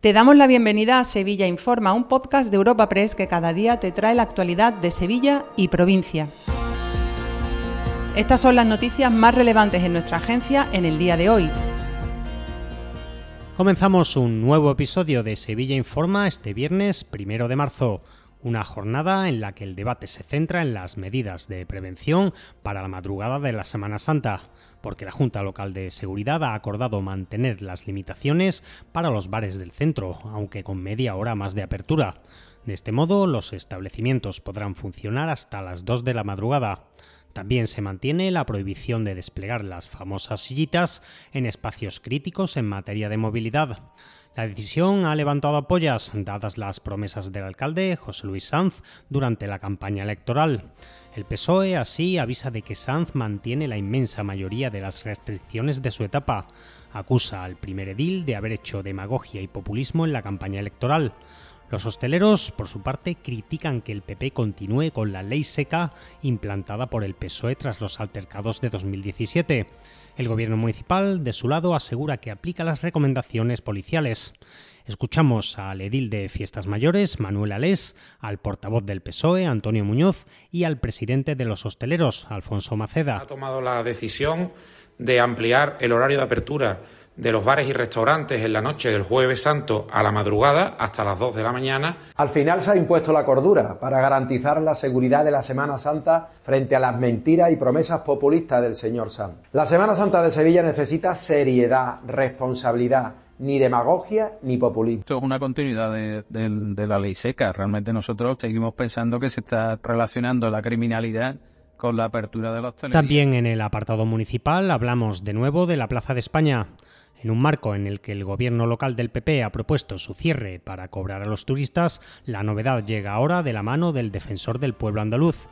Te damos la bienvenida a Sevilla Informa, un podcast de Europa Press que cada día te trae la actualidad de Sevilla y provincia. Estas son las noticias más relevantes en nuestra agencia en el día de hoy. Comenzamos un nuevo episodio de Sevilla Informa este viernes primero de marzo. Una jornada en la que el debate se centra en las medidas de prevención para la madrugada de la Semana Santa porque la Junta Local de Seguridad ha acordado mantener las limitaciones para los bares del centro, aunque con media hora más de apertura. De este modo, los establecimientos podrán funcionar hasta las 2 de la madrugada. También se mantiene la prohibición de desplegar las famosas sillitas en espacios críticos en materia de movilidad. La decisión ha levantado apoyas, dadas las promesas del alcalde José Luis Sanz durante la campaña electoral. El PSOE así avisa de que Sanz mantiene la inmensa mayoría de las restricciones de su etapa. Acusa al primer edil de haber hecho demagogia y populismo en la campaña electoral. Los hosteleros, por su parte, critican que el PP continúe con la ley seca implantada por el PSOE tras los altercados de 2017. El gobierno municipal, de su lado, asegura que aplica las recomendaciones policiales. Escuchamos al edil de Fiestas Mayores, Manuel Alés, al portavoz del PSOE, Antonio Muñoz, y al presidente de los hosteleros, Alfonso Maceda. Ha tomado la decisión de ampliar el horario de apertura de los bares y restaurantes en la noche del jueves santo a la madrugada hasta las 2 de la mañana. Al final se ha impuesto la cordura para garantizar la seguridad de la Semana Santa frente a las mentiras y promesas populistas del señor Sanz. La Semana Santa de Sevilla necesita seriedad, responsabilidad ni demagogia ni populismo. Esto es una continuidad de, la ley seca. Realmente nosotros seguimos pensando que se está relacionando la criminalidad con la apertura de los También en el apartado municipal hablamos de nuevo de la Plaza de España. En un marco en el que el gobierno local del PP ha propuesto su cierre para cobrar a los turistas, la novedad llega ahora de la mano del defensor del pueblo andaluz.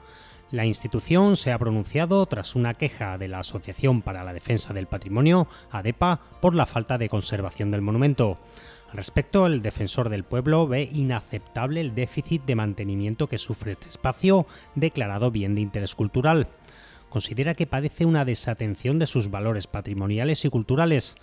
La institución se ha pronunciado tras una queja de la Asociación para la Defensa del Patrimonio, ADEPA, por la falta de conservación del monumento. Al respecto, el defensor del pueblo ve inaceptable el déficit de mantenimiento que sufre este espacio, declarado bien de interés cultural. Considera que padece una desatención de sus valores patrimoniales y culturales,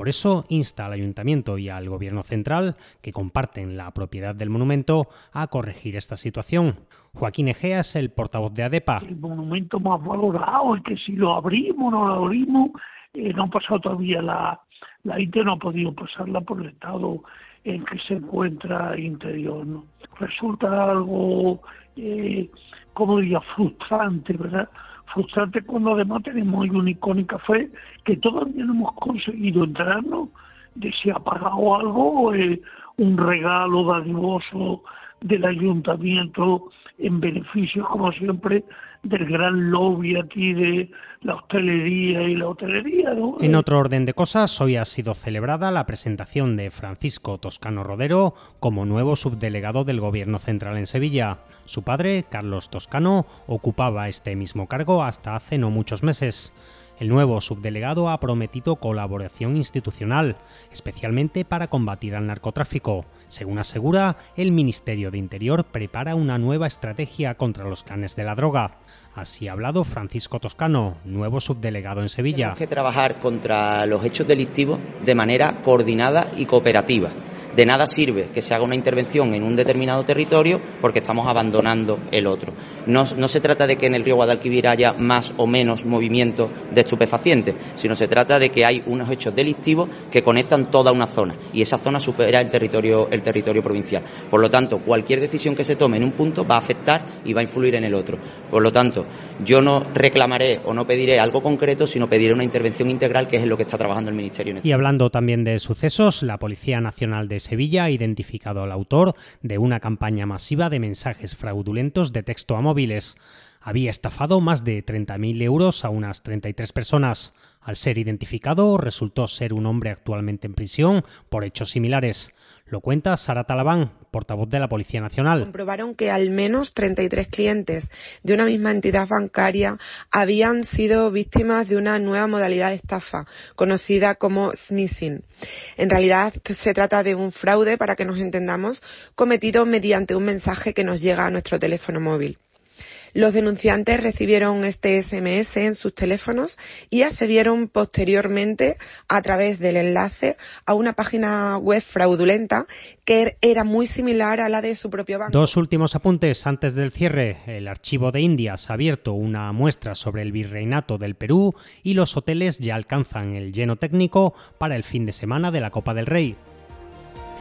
por eso insta al ayuntamiento y al gobierno central, que comparten la propiedad del monumento, a corregir esta situación. Joaquín Egea es el portavoz de ADEPA. El monumento más valorado es que si lo abrimos, no lo abrimos, eh, no ha pasado todavía la, la no ha podido pasarla por el estado en que se encuentra interior. Resulta algo, eh, como diría, frustrante, ¿verdad? Frustrante cuando además tenemos hoy una icónica fe que todavía no hemos conseguido enterarnos de si ha pagado algo es un regalo dadivoso del ayuntamiento en beneficio, como siempre, del gran lobby aquí de la hostelería y la hotelería. En otro orden de cosas, hoy ha sido celebrada la presentación de Francisco Toscano Rodero como nuevo subdelegado del Gobierno Central en Sevilla. Su padre, Carlos Toscano, ocupaba este mismo cargo hasta hace no muchos meses. El nuevo subdelegado ha prometido colaboración institucional, especialmente para combatir al narcotráfico. Según asegura, el Ministerio de Interior prepara una nueva estrategia contra los canes de la droga. Así ha hablado Francisco Toscano, nuevo subdelegado en Sevilla. Tenemos que trabajar contra los hechos delictivos de manera coordinada y cooperativa de nada sirve que se haga una intervención en un determinado territorio porque estamos abandonando el otro. No, se trata de que en el río Guadalquivir haya más o menos movimiento de estupefacientes, sino se trata de que hay unos hechos delictivos que conectan toda una zona y esa zona supera el territorio, el territorio provincial. Por lo tanto, cualquier decisión que se tome en un punto va a afectar y va a influir en el otro. Por lo tanto, yo no reclamaré o no pediré algo concreto, sino pediré una intervención integral, que es en lo que está trabajando el Ministerio. Este y hablando también de sucesos, la Policía Nacional Sevilla ha identificado al autor de una campaña masiva de mensajes fraudulentos de texto a móviles. Había estafado más de 30.000 euros a unas 33 personas. Al ser identificado, resultó ser un hombre actualmente en prisión por hechos similares. Lo cuenta Sara Talabán, portavoz de la Policía Nacional. Comprobaron que al menos 33 clientes de una misma entidad bancaria habían sido víctimas de una nueva modalidad de estafa, conocida como smishing. En realidad se trata de un fraude, para que nos entendamos, cometido mediante un mensaje que nos llega a nuestro teléfono móvil. Los denunciantes recibieron este SMS en sus teléfonos y accedieron posteriormente a través del enlace a una página web fraudulenta que era muy similar a la de su propio banco. Dos últimos apuntes antes del cierre. El archivo de Indias ha abierto una muestra sobre el virreinato del Perú y los hoteles ya alcanzan el lleno técnico para el fin de semana de la Copa del Rey.